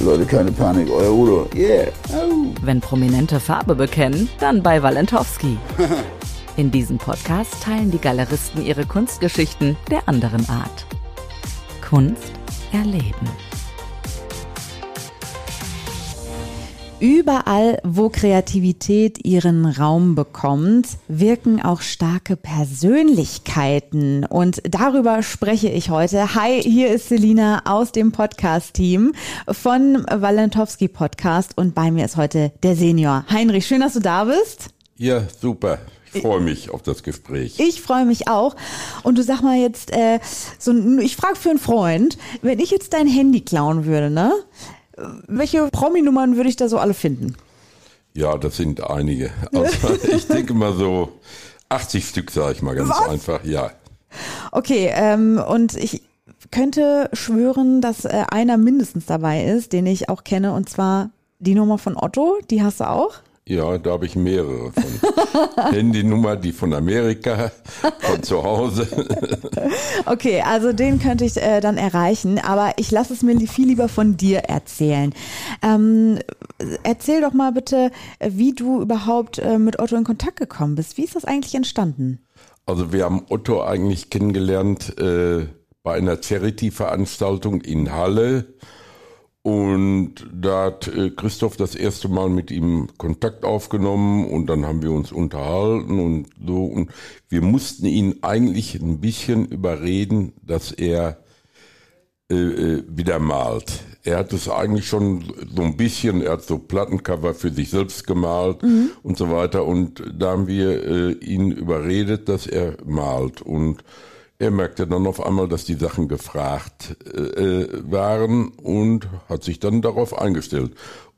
Leute, keine Panik, euer Udo. Yeah. Oh. Wenn Prominente Farbe bekennen, dann bei Walentowski. In diesem Podcast teilen die Galeristen ihre Kunstgeschichten der anderen Art. Kunst erleben. Überall, wo Kreativität ihren Raum bekommt, wirken auch starke Persönlichkeiten. Und darüber spreche ich heute. Hi, hier ist Selina aus dem Podcast-Team von Walentowski Podcast. Und bei mir ist heute der Senior. Heinrich, schön, dass du da bist. Ja, super. Ich freue mich auf das Gespräch. Ich freue mich auch. Und du sag mal jetzt, äh, so, ich frage für einen Freund, wenn ich jetzt dein Handy klauen würde, ne? Welche Promi-Nummern würde ich da so alle finden? Ja, das sind einige. Also ich denke mal so 80 Stück, sage ich mal ganz Was? einfach, ja. Okay, ähm, und ich könnte schwören, dass äh, einer mindestens dabei ist, den ich auch kenne, und zwar die Nummer von Otto, die hast du auch? Ja, da habe ich mehrere von. Handynummer, die von Amerika, von zu Hause. okay, also den könnte ich äh, dann erreichen, aber ich lasse es mir viel lieber von dir erzählen. Ähm, erzähl doch mal bitte, wie du überhaupt äh, mit Otto in Kontakt gekommen bist. Wie ist das eigentlich entstanden? Also wir haben Otto eigentlich kennengelernt äh, bei einer Charity-Veranstaltung in Halle und da hat äh, Christoph das erste Mal mit ihm Kontakt aufgenommen und dann haben wir uns unterhalten und so. Und wir mussten ihn eigentlich ein bisschen überreden, dass er äh, äh, wieder malt. Er hat es eigentlich schon so ein bisschen, er hat so Plattencover für sich selbst gemalt mhm. und so weiter. Und da haben wir äh, ihn überredet, dass er malt. Und er merkte dann auf einmal, dass die Sachen gefragt äh, waren und hat sich dann darauf eingestellt.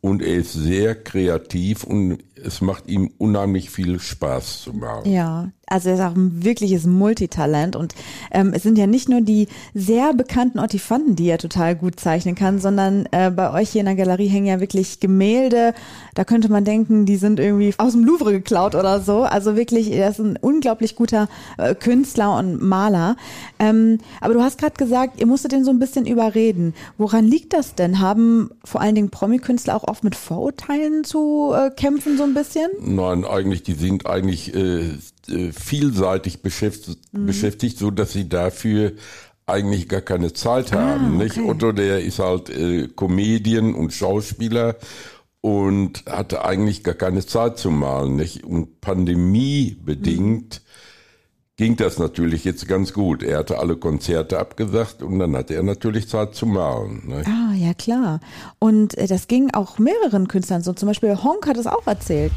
Und er ist sehr kreativ und es macht ihm unheimlich viel Spaß zu machen. Ja, also er ist auch ein wirkliches Multitalent und ähm, es sind ja nicht nur die sehr bekannten Ottifanten, die er total gut zeichnen kann, sondern äh, bei euch hier in der Galerie hängen ja wirklich Gemälde. Da könnte man denken, die sind irgendwie aus dem Louvre geklaut oder so. Also wirklich, er ist ein unglaublich guter äh, Künstler und Maler. Ähm, aber du hast gerade gesagt, ihr musstet den so ein bisschen überreden. Woran liegt das denn? Haben vor allen Dingen Promi-Künstler auch oft mit Vorurteilen zu äh, kämpfen, so ein bisschen? Nein, eigentlich, die sind eigentlich äh, äh, vielseitig beschäftigt, mhm. beschäftigt, so dass sie dafür eigentlich gar keine Zeit ah, haben. Okay. Nicht? Otto, der ist halt äh, Comedian und Schauspieler und hatte eigentlich gar keine Zeit zu malen. Nicht? Und Pandemie bedingt mhm. Ging das natürlich jetzt ganz gut. Er hatte alle Konzerte abgesagt und dann hatte er natürlich Zeit zu malen. Nicht? Ah, ja klar. Und äh, das ging auch mehreren Künstlern so. Zum Beispiel Honk hat es auch erzählt.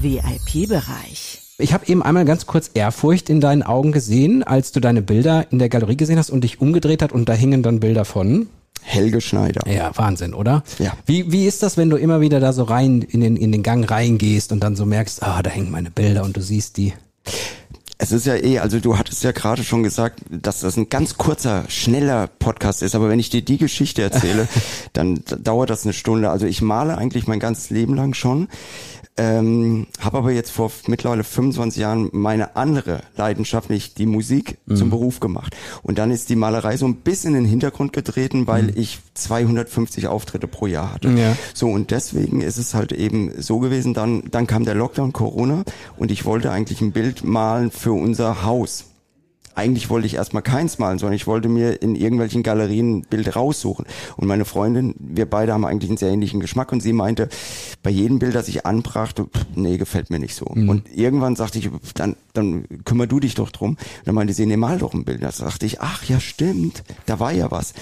VIP-Bereich. Ich habe eben einmal ganz kurz Ehrfurcht in deinen Augen gesehen, als du deine Bilder in der Galerie gesehen hast und dich umgedreht hat und da hingen dann Bilder von Helge Schneider. Ja, Wahnsinn, oder? Ja. Wie, wie ist das, wenn du immer wieder da so rein in den, in den Gang reingehst und dann so merkst, ah, da hängen meine Bilder und du siehst die? Es ist ja eh, also du hattest ja gerade schon gesagt, dass das ein ganz kurzer, schneller Podcast ist, aber wenn ich dir die Geschichte erzähle, dann dauert das eine Stunde. Also ich male eigentlich mein ganzes Leben lang schon. Ähm, habe aber jetzt vor mittlerweile 25 Jahren meine andere Leidenschaft, nicht die Musik, mhm. zum Beruf gemacht. Und dann ist die Malerei so ein bisschen in den Hintergrund getreten, weil mhm. ich 250 Auftritte pro Jahr hatte. Ja. So und deswegen ist es halt eben so gewesen. Dann, dann kam der Lockdown, Corona und ich wollte eigentlich ein Bild malen für unser Haus eigentlich wollte ich erstmal keins malen, sondern ich wollte mir in irgendwelchen Galerien ein Bild raussuchen. Und meine Freundin, wir beide haben eigentlich einen sehr ähnlichen Geschmack und sie meinte, bei jedem Bild, das ich anbrachte, nee, gefällt mir nicht so. Mhm. Und irgendwann sagte ich, dann, dann kümmer du dich doch drum. Und dann meinte sie, nee, mal doch ein Bild. Da sagte ich, ach ja, stimmt, da war ja was.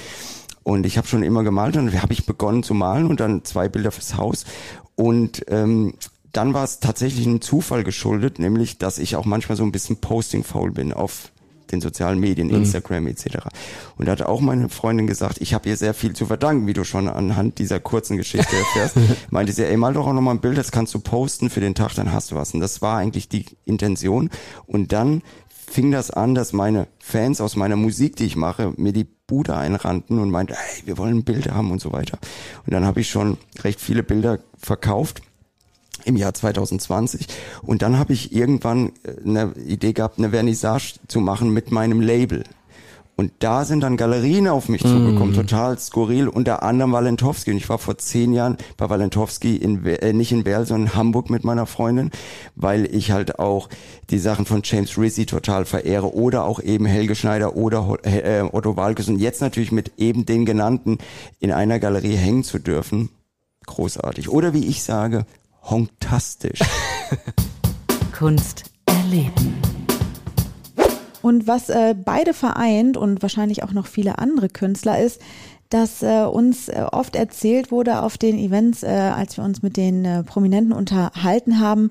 Und ich habe schon immer gemalt und habe ich begonnen zu malen und dann zwei Bilder fürs Haus. Und ähm, dann war es tatsächlich ein Zufall geschuldet, nämlich, dass ich auch manchmal so ein bisschen posting faul bin auf den sozialen Medien, Instagram etc. Und da hat auch meine Freundin gesagt, ich habe ihr sehr viel zu verdanken, wie du schon anhand dieser kurzen Geschichte erfährst. Meinte sie, ey, mal doch auch nochmal ein Bild, das kannst du posten für den Tag, dann hast du was. Und das war eigentlich die Intention. Und dann fing das an, dass meine Fans aus meiner Musik, die ich mache, mir die Bude einrannten und meinten, hey, wir wollen Bilder haben und so weiter. Und dann habe ich schon recht viele Bilder verkauft im Jahr 2020 und dann habe ich irgendwann äh, eine Idee gehabt, eine Vernissage zu machen mit meinem Label. Und da sind dann Galerien auf mich zugekommen, total skurril, unter anderem Walentowski. Und ich war vor zehn Jahren bei Walentowski in, äh, nicht in Werl, sondern in Hamburg mit meiner Freundin, weil ich halt auch die Sachen von James Rizzi total verehre oder auch eben Helge Schneider oder äh, Otto Walkes und jetzt natürlich mit eben den genannten in einer Galerie hängen zu dürfen. Großartig. Oder wie ich sage, honktastisch. Kunst erleben. Und was äh, beide vereint und wahrscheinlich auch noch viele andere Künstler ist, dass äh, uns äh, oft erzählt wurde auf den Events, äh, als wir uns mit den äh, Prominenten unterhalten haben,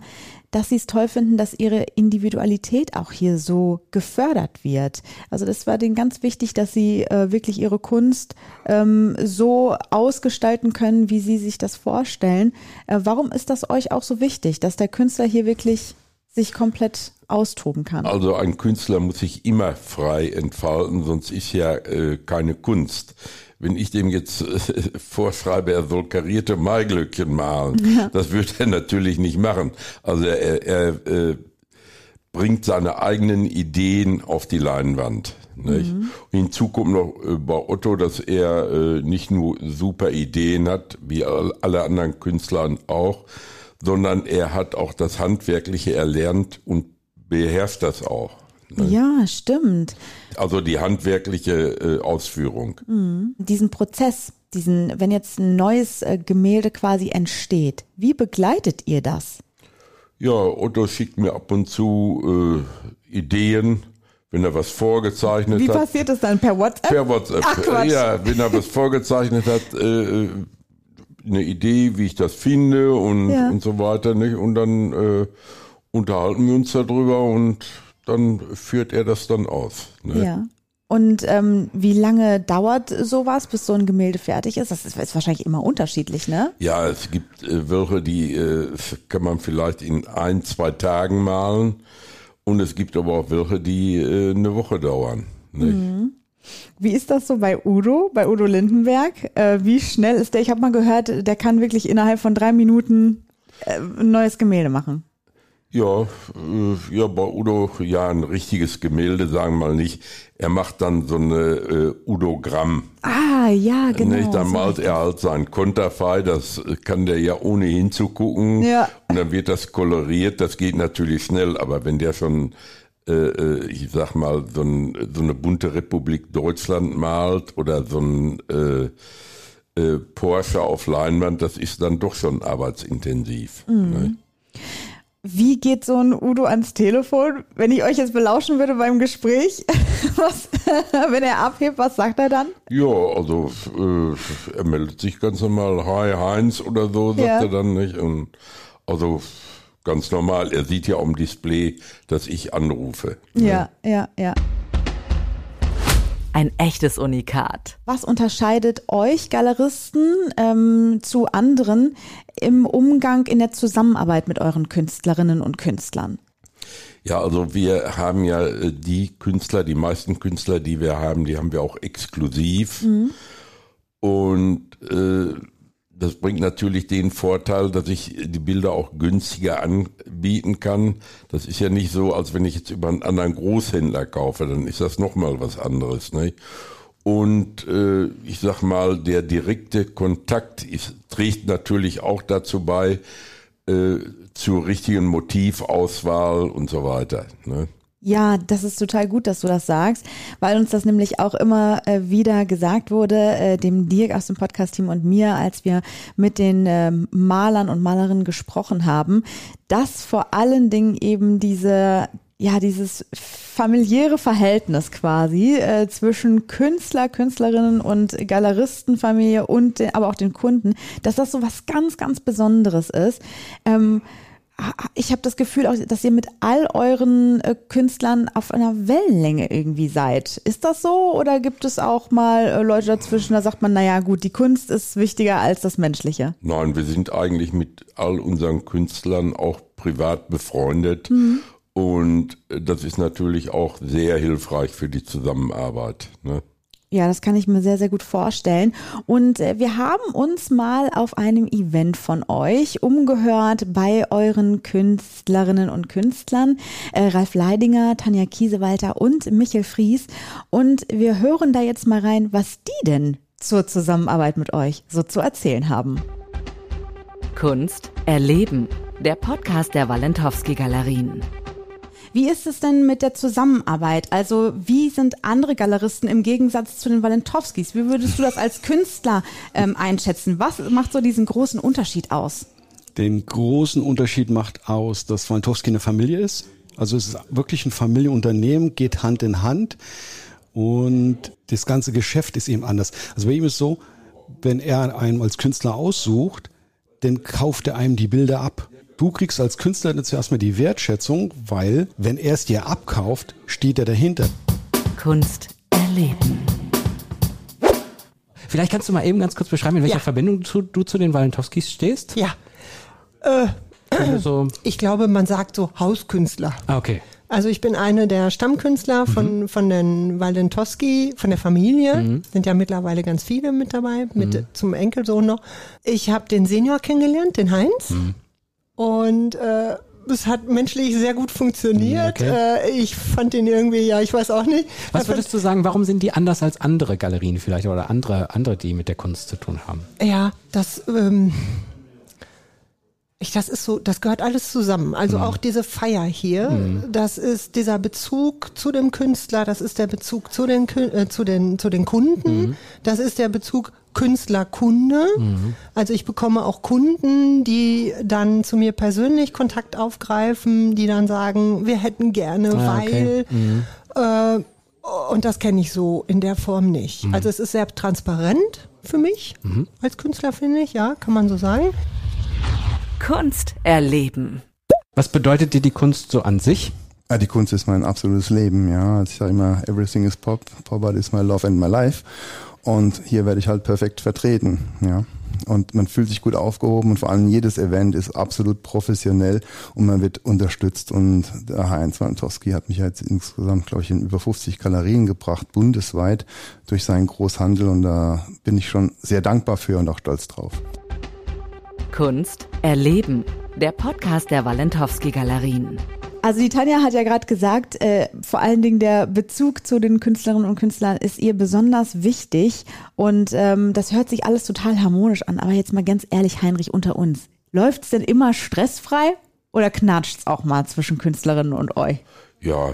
dass sie es toll finden, dass ihre Individualität auch hier so gefördert wird. Also das war denen ganz wichtig, dass sie äh, wirklich ihre Kunst ähm, so ausgestalten können, wie sie sich das vorstellen. Äh, warum ist das euch auch so wichtig, dass der Künstler hier wirklich sich komplett austoben kann? Also ein Künstler muss sich immer frei entfalten, sonst ist ja äh, keine Kunst. Wenn ich dem jetzt äh, vorschreibe, er soll karierte Maiglöckchen malen, das wird er natürlich nicht machen. Also er, er äh, bringt seine eigenen Ideen auf die Leinwand. Nicht? Und hinzu kommt noch äh, bei Otto, dass er äh, nicht nur super Ideen hat, wie all- alle anderen Künstler auch, sondern er hat auch das Handwerkliche erlernt und beherrscht das auch. Ja, stimmt. Also die handwerkliche äh, Ausführung. Diesen Prozess, diesen, wenn jetzt ein neues äh, Gemälde quasi entsteht, wie begleitet ihr das? Ja, Otto schickt mir ab und zu äh, Ideen, wenn er was vorgezeichnet Wie hat. passiert das dann per WhatsApp? Per WhatsApp. Ach, Quatsch. Ja, wenn er was vorgezeichnet hat, äh, eine Idee, wie ich das finde und, Ja. und so weiter. Nicht? Und dann äh, unterhalten wir uns darüber und dann führt er das dann aus. Ne? Ja. Und ähm, wie lange dauert sowas, bis so ein Gemälde fertig ist? Das ist, ist wahrscheinlich immer unterschiedlich, ne? Ja, es gibt äh, welche, die äh, kann man vielleicht in ein, zwei Tagen malen. Und es gibt aber auch welche, die äh, eine Woche dauern. Nicht? Wie ist das so bei Udo, bei Udo Lindenberg? Äh, wie schnell ist der? Ich habe mal gehört, der kann wirklich innerhalb von drei Minuten äh, ein neues Gemälde machen. Ja, äh, ja, bei Udo, ja, ein richtiges Gemälde, sagen wir mal nicht. Er macht dann so eine äh, Udogramm. Ah, ja, genau. nicht? Dann malt er halt sein Konterfei, das kann der ja ohne hinzugucken. Ja. Und dann wird das koloriert, das geht natürlich schnell, aber wenn der schon, äh, äh, ich sag mal, so, ein, so eine bunte Republik Deutschland malt oder so ein äh, äh, Porsche auf Leinwand, das ist dann doch schon arbeitsintensiv. Mhm. Ne? Wie geht so ein Udo ans Telefon? Wenn ich euch jetzt belauschen würde beim Gespräch, was, wenn er abhebt, was sagt er dann? Ja, also äh, er meldet sich ganz normal, hi Heinz oder so, sagt Ja. er dann nicht. Und also ganz normal, er sieht ja am Display, dass ich anrufe. Ja, ja, ja. Ein echtes Unikat. Was unterscheidet euch Galeristen ähm, zu anderen im Umgang in der Zusammenarbeit mit euren Künstlerinnen und Künstlern? Ja, also wir haben ja äh, die Künstler, die meisten Künstler, die wir haben, die haben wir auch exklusiv. Und äh, das bringt natürlich den Vorteil, dass ich die Bilder auch günstiger anbieten kann. Das ist ja nicht so, als wenn ich jetzt über einen anderen Großhändler kaufe, dann ist das nochmal was anderes. Ne? Und äh, ich sag mal, der direkte Kontakt ist, trägt natürlich auch dazu bei, äh, zur richtigen Motivauswahl und so weiter. Ne? Ja, das ist total gut, dass du das sagst, weil uns das nämlich auch immer äh, wieder gesagt wurde, äh, dem Dirk aus dem Podcast-Team und mir, als wir mit den ähm, Malern und Malerinnen gesprochen haben, dass vor allen Dingen eben diese ja, dieses familiäre Verhältnis quasi äh, zwischen Künstler, Künstlerinnen und Galeristenfamilie und den, aber auch den Kunden, dass das so was ganz, ganz Besonderes ist. Ähm, ich habe das Gefühl, auch, dass ihr mit all euren äh, Künstlern auf einer Wellenlänge irgendwie seid. Ist das so oder gibt es auch mal äh, Leute dazwischen, da sagt man, naja gut, die Kunst ist wichtiger als das Menschliche? Nein, wir sind eigentlich mit all unseren Künstlern auch privat befreundet. Mhm. Und das ist natürlich auch sehr hilfreich für die Zusammenarbeit. Ne? Ja, das kann ich mir sehr, sehr gut vorstellen. Und äh, wir haben uns mal auf einem Event von euch umgehört bei euren Künstlerinnen und Künstlern, äh, Ralf Leidinger, Tanja Kiesewalter und Michael Fries. Und wir hören da jetzt mal rein, was die denn zur Zusammenarbeit mit euch so zu erzählen haben. Kunst erleben. Der Podcast der Walentowski Galerien. Wie ist es denn mit der Zusammenarbeit? Also wie sind andere Galeristen im Gegensatz zu den Walentowskis? Wie würdest du das als Künstler ähm, einschätzen? Was macht so diesen großen Unterschied aus? Den großen Unterschied macht aus, dass Walentowski eine Familie ist. Also es ist wirklich ein Familienunternehmen, geht Hand in Hand und das ganze Geschäft ist eben anders. Also bei ihm ist so, wenn er einen als Künstler aussucht, dann kauft er einem die Bilder ab. Du kriegst als Künstler jetzt erstmal die Wertschätzung, weil wenn er es dir abkauft, steht er dahinter. Kunst erleben. Vielleicht kannst du mal eben ganz kurz beschreiben, in welcher Ja. Verbindung du, du zu den Walentowskis stehst? Ja. Äh, Also, ich glaube, man sagt so Hauskünstler. ah, okay. Also ich bin eine der Stammkünstler von, von den Walentowski, von der Familie. Sind ja mittlerweile ganz viele mit dabei, mit zum Enkelsohn noch. Ich habe den Senior kennengelernt, den Heinz. Und äh, es hat menschlich sehr gut funktioniert. Okay. Äh, ich fand den irgendwie, ja, ich weiß auch nicht. Was würdest du sagen, warum sind die anders als andere Galerien vielleicht oder andere, andere, die mit der Kunst zu tun haben? Ja, das, ähm, ich, das ist so, das gehört alles zusammen. Also auch diese Feier hier, das ist dieser Bezug zu dem Künstler, das ist der Bezug zu den, äh, zu den, zu den Kunden, das ist der Bezug Künstler-Kunde. Also ich bekomme auch Kunden, die dann zu mir persönlich Kontakt aufgreifen, die dann sagen, wir hätten gerne, Ah, okay. weil, äh, und das kenne ich so in der Form nicht. Also es ist sehr transparent für mich als Künstler, finde ich, ja, kann man so sagen. Kunst erleben. Was bedeutet dir die Kunst so an sich? Ja, die Kunst ist mein absolutes Leben, ja. Also ich sage immer, everything is pop, pop art is my love and my life. Und hier werde ich halt perfekt vertreten, ja. Und man fühlt sich gut aufgehoben und vor allem jedes Event ist absolut professionell und man wird unterstützt. Und der Heinz Walentowski hat mich jetzt insgesamt, glaube ich, in über 50 Galerien gebracht, bundesweit, durch seinen Großhandel. Und da bin ich schon sehr dankbar für und auch stolz drauf. Kunst erleben. Der Podcast der Walentowski Galerien. Also die Tanja hat ja gerade gesagt, äh, vor allen Dingen der Bezug zu den Künstlerinnen und Künstlern ist ihr besonders wichtig und ähm, das hört sich alles total harmonisch an. Aber jetzt mal ganz ehrlich, Heinrich, unter uns, läuft's denn immer stressfrei oder knatscht's auch mal zwischen Künstlerinnen und euch? Ja,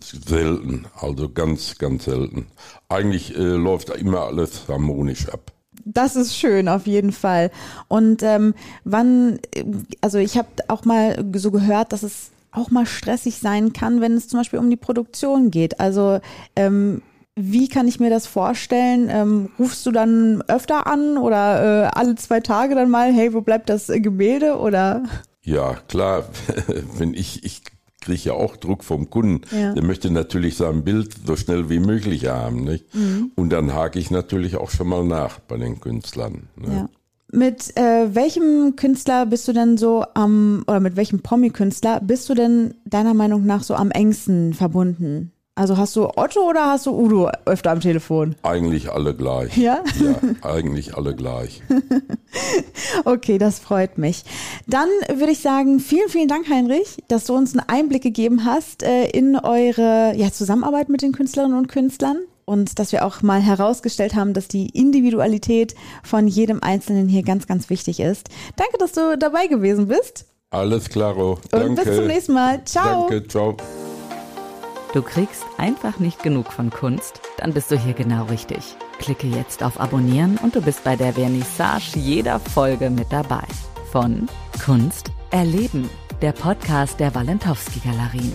selten, also ganz, ganz selten. Eigentlich äh, läuft immer alles harmonisch ab. Das ist schön, auf jeden Fall. Und ähm, wann, äh, also ich habe auch mal so gehört, dass es auch mal stressig sein kann, wenn es zum Beispiel um die Produktion geht. Also ähm, wie kann ich mir das vorstellen? Ähm, rufst du dann öfter an oder äh, alle zwei Tage dann mal, hey, wo bleibt das Gemälde? Oder Ja, klar, wenn ich, ich kriege ja auch Druck vom Kunden, Ja. der möchte natürlich sein Bild so schnell wie möglich haben. Nicht? Und dann hake ich natürlich auch schon mal nach bei den Künstlern. Ne? ja. Mit äh, welchem Künstler bist du denn so am, oder mit welchem Promi-Künstler bist du denn deiner Meinung nach so am engsten verbunden? Also hast du Otto oder hast du Udo öfter am Telefon? Eigentlich alle gleich. Ja? Ja, eigentlich alle gleich. Okay, das freut mich. Dann würde ich sagen, vielen, vielen Dank, Heinrich, dass du uns einen Einblick gegeben hast äh, in eure ja, Zusammenarbeit mit den Künstlerinnen und Künstlern und dass wir auch mal herausgestellt haben, dass die Individualität von jedem Einzelnen hier ganz, ganz wichtig ist. Danke, dass du dabei gewesen bist Alles klaro. und Danke. bis zum nächsten Mal. Ciao. Danke, ciao. Du kriegst einfach nicht genug von Kunst? Dann bist du hier genau richtig. Klicke jetzt auf Abonnieren und du bist bei der Vernissage jeder Folge mit dabei. Von Kunst erleben. Der Podcast der Walentowski Galerien.